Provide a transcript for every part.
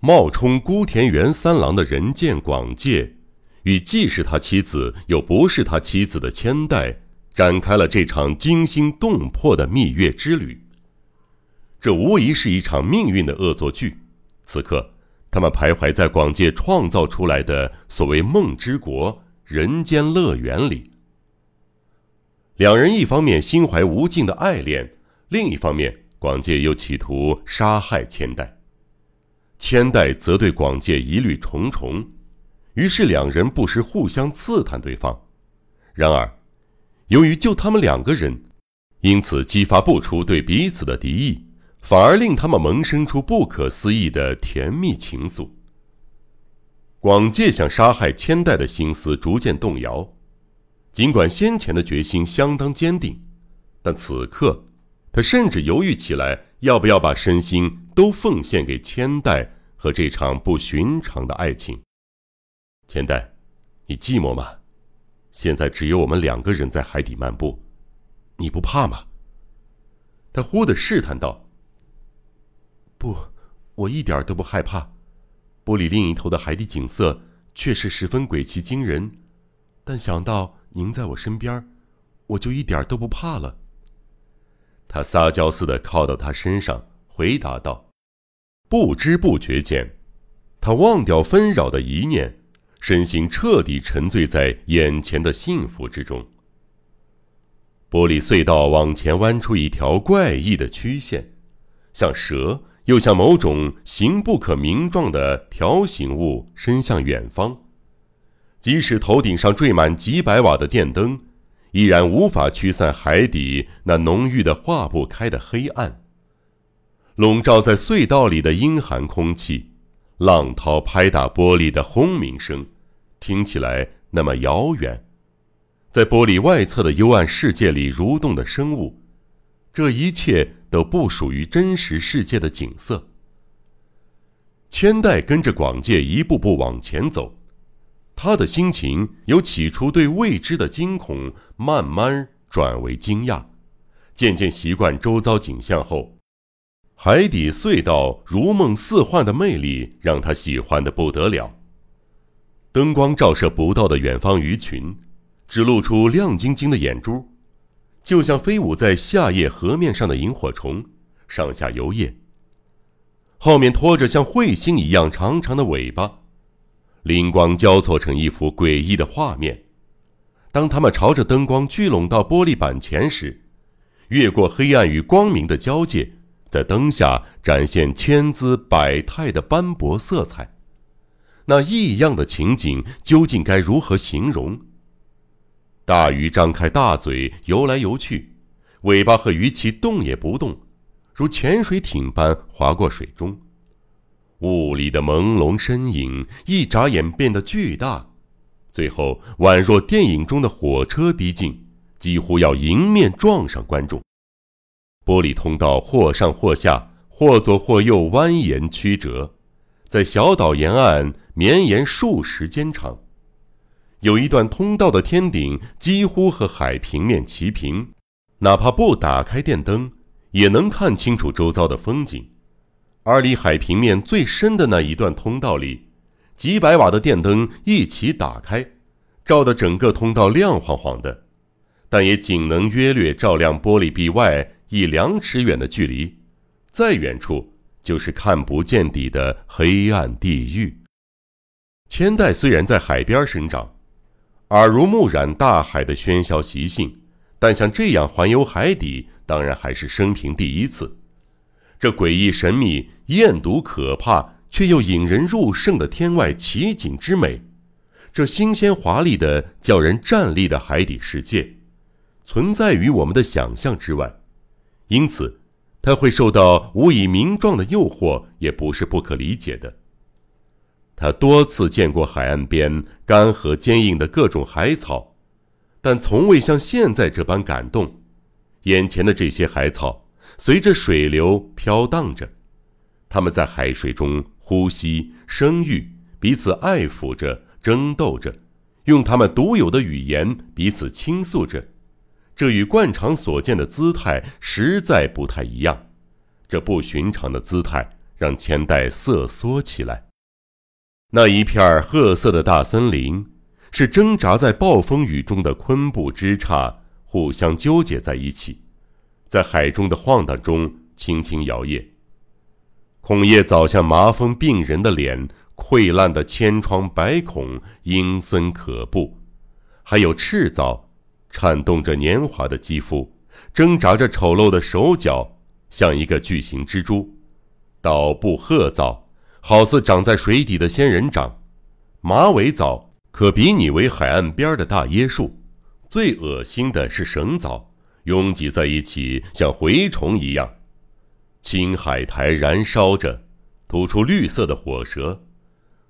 冒充孤田园三郎的人见广介，与既是他妻子又不是他妻子的千代，展开了这场惊心动魄的蜜月之旅。这无疑是一场命运的恶作剧。此刻，他们徘徊在广介创造出来的所谓梦之国、人间乐园里。两人一方面心怀无尽的爱恋，另一方面，广介又企图杀害千代。千代则对广介疑虑重重，于是两人不时互相刺探对方。然而，由于就他们两个人，因此激发不出对彼此的敌意，反而令他们萌生出不可思议的甜蜜情愫。广介想杀害千代的心思逐渐动摇。尽管先前的决心相当坚定，但此刻，他甚至犹豫起来，要不要把身心都奉献给千代和这场不寻常的爱情。千代，你寂寞吗？现在只有我们两个人在海底漫步，你不怕吗？他忽地试探道：“不，我一点都不害怕。玻璃另一头的海底景色确实十分鬼奇惊人，但想到……”您在我身边，我就一点都不怕了。他撒娇似的靠到他身上，回答道：“不知不觉间，他忘掉纷扰的一念，身心彻底沉醉在眼前的幸福之中。玻璃隧道往前弯出一条怪异的曲线，像蛇，又像某种形不可名状的条形物，伸向远方。即使头顶上缀满几百瓦的电灯，依然无法驱散海底那浓郁的化不开的黑暗。笼罩在隧道里的阴寒空气，浪涛拍打玻璃的轰鸣声，听起来那么遥远。在玻璃外侧的幽暗世界里蠕动的生物，这一切都不属于真实世界的景色。千代跟着广介一步步往前走。他的心情由起初对未知的惊恐，慢慢转为惊讶，渐渐习惯周遭景象后，海底隧道如梦似幻的魅力让他喜欢的不得了。灯光照射不到的远方鱼群，只露出亮晶晶的眼珠，就像飞舞在夏夜河面上的萤火虫，上下游曳。后面拖着像彗星一样长长的尾巴。灵光交错成一幅诡异的画面。当他们朝着灯光聚拢到玻璃板前时，越过黑暗与光明的交界，在灯下展现千姿百态的斑驳色彩。那异样的情景究竟该如何形容？大鱼张开大嘴游来游去，尾巴和鱼鳍动也不动，如潜水艇般划过水中。雾里的朦胧身影，一眨眼变得巨大，最后宛若电影中的火车逼近，几乎要迎面撞上观众。玻璃通道或上或下，或左或右蜿蜒曲折，在小岛沿岸绵延数十间长。有一段通道的天顶几乎和海平面齐平，哪怕不打开电灯，也能看清楚周遭的风景。而离海平面最深的那一段通道里，几百瓦的电灯一起打开，照得整个通道亮晃晃的，但也仅能约略照亮玻璃壁外一两尺远的距离，再远处就是看不见底的黑暗地狱。千代虽然在海边生长，耳濡目染大海的喧嚣习性，但像这样环游海底，当然还是生平第一次。这诡异神秘、艳毒可怕却又引人入胜的天外奇景之美，这新鲜华丽的叫人站立的海底世界，存在于我们的想象之外，因此，它会受到无以名状的诱惑，也不是不可理解的。他多次见过海岸边干涸坚硬的各种海草，但从未像现在这般感动。眼前的这些海草。随着水流飘荡着，他们在海水中呼吸、生育，彼此爱抚着、争斗着，用他们独有的语言彼此倾诉着。这与惯常所见的姿态实在不太一样。这不寻常的姿态让千代瑟缩起来。那一片褐色的大森林，是挣扎在暴风雨中的昆布枝杈互相纠结在一起，在海中的晃荡中轻轻摇曳。孔叶早像麻风病人的脸，溃烂的千疮百孔，阴森可怖；还有赤藻，颤动着年华的肌肤，挣扎着丑陋的手脚，像一个巨型蜘蛛；倒布褐藻。好似长在水底的仙人掌，马尾藻可比拟为海岸边的大椰树，最恶心的是绳藻，拥挤在一起像蛔虫一样。青海苔燃烧着，吐出绿色的火舌，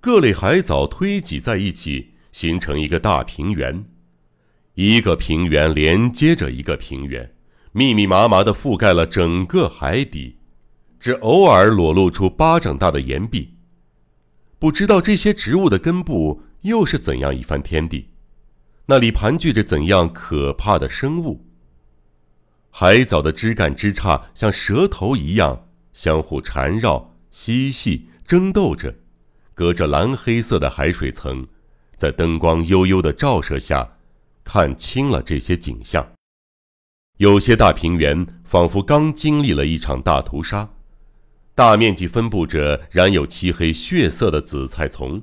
各类海藻推挤在一起，形成一个大平原，一个平原连接着一个平原，密密麻麻地覆盖了整个海底。只偶尔裸露出巴掌大的岩壁，不知道这些植物的根部又是怎样一番天地，那里盘踞着怎样可怕的生物。海藻的枝干枝杈像蛇头一样相互缠绕、嬉戏、争斗着，隔着蓝黑色的海水层，在灯光悠悠的照射下，看清了这些景象。有些大平原仿佛刚经历了一场大屠杀。大面积分布着染有漆黑血色的紫菜丛，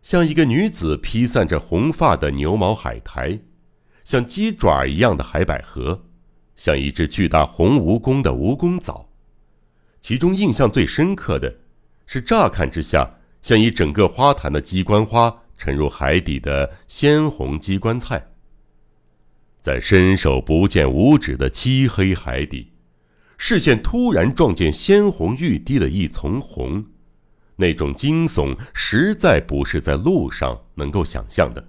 像一个女子披散着红发的牛毛海苔，像鸡爪一样的海百合，像一只巨大红蜈蚣的蜈蚣藻。其中印象最深刻的，是乍看之下像一整个花坛的鸡冠花沉入海底的鲜红鸡冠菜，在伸手不见五指的漆黑海底。视线突然撞见鲜红欲滴的一丛红，那种惊悚实在不是在路上能够想象的。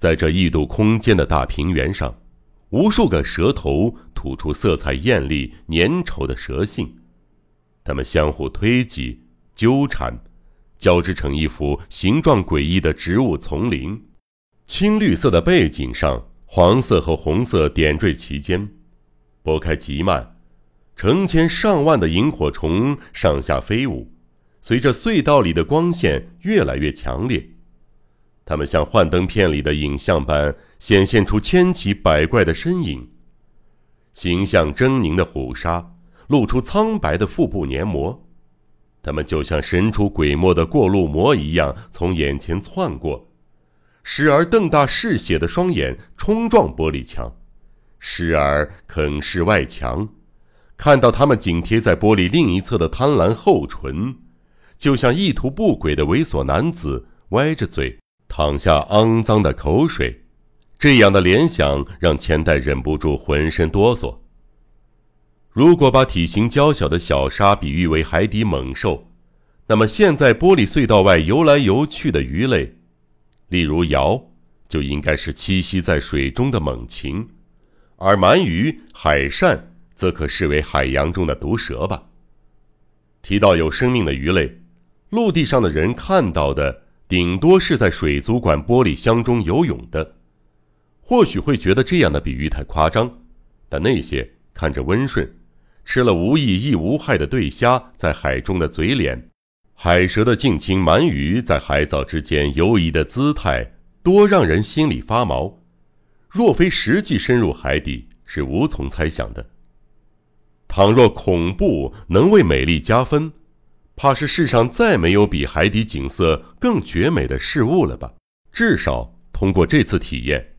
在这异度空间的大平原上，无数个蛇头吐出色彩艳丽、粘稠的蛇信，它们相互推挤、纠缠，交织成一幅形状诡异的植物丛林。青绿色的背景上，黄色和红色点缀其间，拨开极慢。成千上万的萤火虫上下飞舞，随着隧道里的光线越来越强烈，它们像幻灯片里的影像般显现出千奇百怪的身影，形象狰狞的虎鲨露出苍白的腹部黏膜，它们就像神出鬼没的过路魔一样从眼前窜过，时而瞪大嗜血的双眼冲撞玻璃墙，时而啃噬外墙。看到他们紧贴在玻璃另一侧的贪婪厚唇，就像意图不轨的猥琐男子歪着嘴淌下肮脏的口水，这样的联想让钱代忍不住浑身哆嗦。如果把体型娇小的小鲨比喻为海底猛兽，那么现在玻璃隧道外游来游去的鱼类，例如鳐，就应该是栖息在水中的猛禽，而鳗鱼、海鳝。则可视为海洋中的毒蛇吧。提到有生命的鱼类，陆地上的人看到的顶多是在水族馆玻璃箱中游泳的，或许会觉得这样的比喻太夸张。但那些看着温顺、吃了无益亦无害的对虾在海中的嘴脸，海蛇的近亲鳗鱼在海藻之间游移的姿态，多让人心里发毛。若非实际深入海底，是无从猜想的。倘若恐怖能为美丽加分，怕是世上再没有比海底景色更绝美的事物了吧？至少通过这次体验，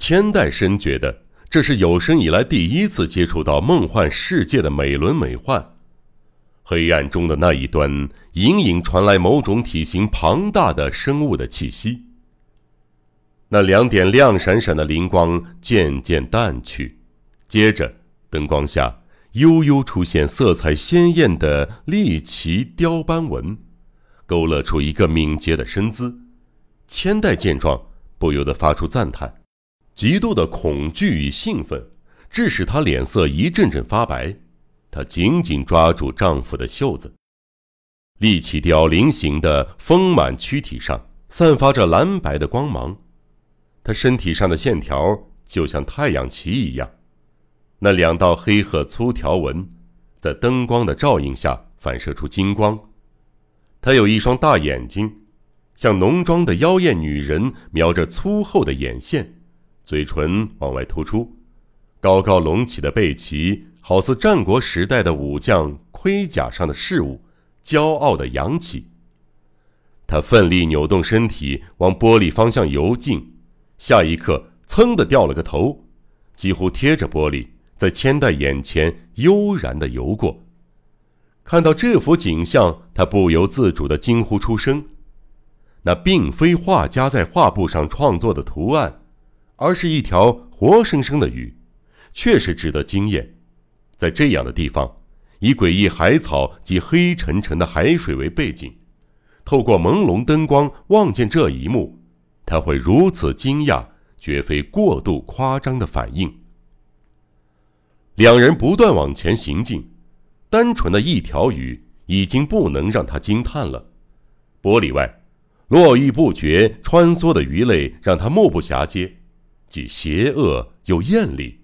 千代深觉得这是有生以来第一次接触到梦幻世界的美轮美奂。黑暗中的那一端，隐隐传来某种体型庞大的生物的气息。那两点亮闪闪的灵光渐渐淡去，接着灯光下。悠悠出现色彩鲜艳的利奇雕斑纹，勾勒出一个敏捷的身姿。千代见状，不由得发出赞叹。极度的恐惧与兴奋，致使她脸色一阵阵发白。她紧紧抓住丈夫的袖子。利奇雕菱形的丰满躯体上，散发着蓝白的光芒。她身体上的线条，就像太阳旗一样。那两道黑褐粗条纹，在灯光的照映下反射出金光。他有一双大眼睛，像浓妆的妖艳女人，描着粗厚的眼线，嘴唇往外突出，高高隆起的背鳍，好似战国时代的武将盔甲上的饰物，骄傲的扬起。他奋力扭动身体往玻璃方向游进，下一刻，噌的掉了个头，几乎贴着玻璃，在千代眼前悠然的游过。看到这幅景象，他不由自主的惊呼出声。那并非画家在画布上创作的图案，而是一条活生生的鱼，确实值得惊艳。在这样的地方，以诡异海草及黑沉沉的海水为背景。透过朦胧灯光望见这一幕，他会如此惊讶，绝非过度夸张的反应。两人不断往前行进，单纯的一条鱼已经不能让他惊叹了。玻璃外，络绎不绝穿梭的鱼类让他目不暇接，既邪恶又艳丽。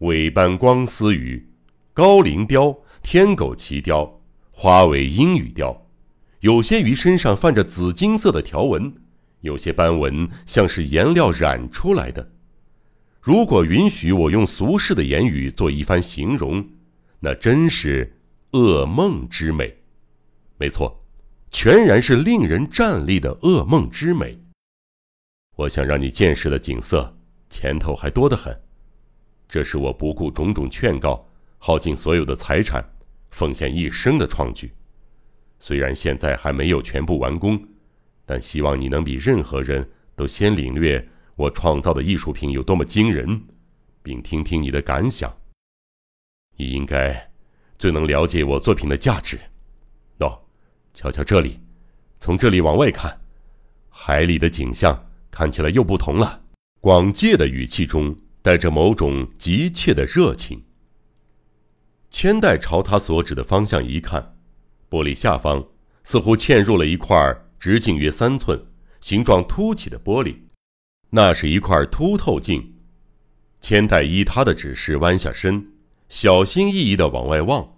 尾斑光丝鱼、高鳞雕、天狗鳍雕、花尾鹰羽雕。有些鱼身上泛着紫金色的条纹，有些斑纹像是颜料染出来的。如果允许我用俗世的言语做一番形容，那真是噩梦之美。没错，全然是令人站立的噩梦之美。我想让你见识的景色，前头还多得很。这是我不顾种种劝告，耗尽所有的财产，奉献一生的创举。虽然现在还没有全部完工，但希望你能比任何人都先领略我创造的艺术品有多么惊人，并听听你的感想。你应该最能了解我作品的价值。喏，瞧瞧这里，从这里往外看，海里的景象看起来又不同了。广介的语气中带着某种急切的热情。千代朝他所指的方向一看。玻璃下方似乎嵌入了一块直径约三寸、形状凸起的玻璃，那是一块凸透镜。千代依他的指示弯下身，小心翼翼地往外望。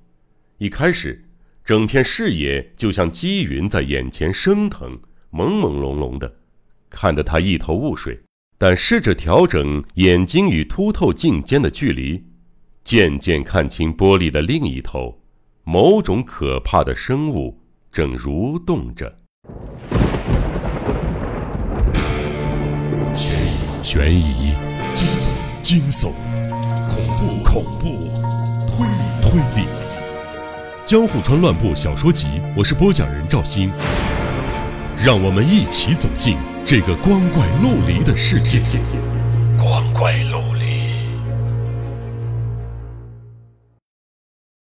一开始，整片视野就像积云在眼前升腾，朦朦胧胧的，看得他一头雾水。但试着调整眼睛与凸透镜间的距离，渐渐看清玻璃的另一头。某种可怕的生物正蠕动着。悬疑、惊惊悚、恐怖、恐怖、推理、推理。江户川乱步小说集，我是播讲人赵鑫。让我们一起走进这个光怪陆离的世界。光怪陆。